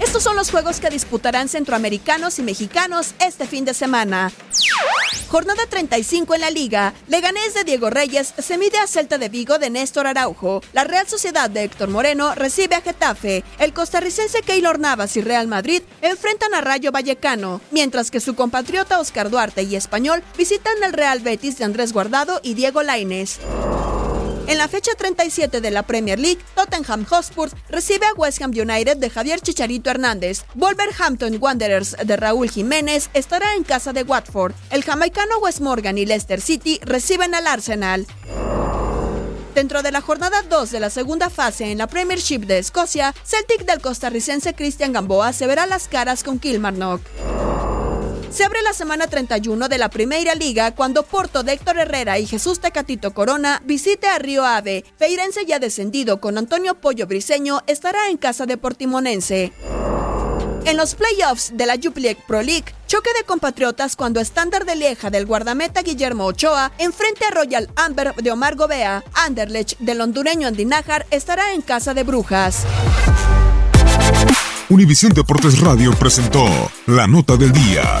Estos son los juegos que disputarán centroamericanos y mexicanos este fin de semana. Jornada 35 en la liga. Leganés de Diego Reyes se mide a Celta de Vigo de Néstor Araujo. La Real Sociedad de Héctor Moreno recibe a Getafe. El costarricense Keylor Navas y Real Madrid enfrentan a Rayo Vallecano, mientras que su compatriota Oscar Duarte y Español visitan el Real Betis de Andrés Guardado y Diego Lainez. En la fecha 37 de la Premier League, Tottenham Hotspur recibe a West Ham United de Javier Chicharito Hernández. Wolverhampton Wanderers de Raúl Jiménez estará en casa de Watford. El jamaicano West Morgan y Leicester City reciben al Arsenal. Dentro de la jornada 2 de la segunda fase en la Premiership de Escocia, Celtic del costarricense Christian Gamboa se verá las caras con Kilmarnock. Se abre la semana 31 de la Primera Liga cuando Porto de Héctor Herrera y Jesús Tecatito Corona visite a Río Ave. Feirense ya descendido con Antonio Pollo Briseño estará en casa de Portimonense. En los playoffs de la Jupiler Pro League, choque de compatriotas cuando estándar de Lieja del guardameta Guillermo Ochoa enfrente a Royal Amber de Omar Gobea. Anderlecht del hondureño Andinájar estará en casa de Brujas. Univisión Deportes Radio presentó La Nota del Día.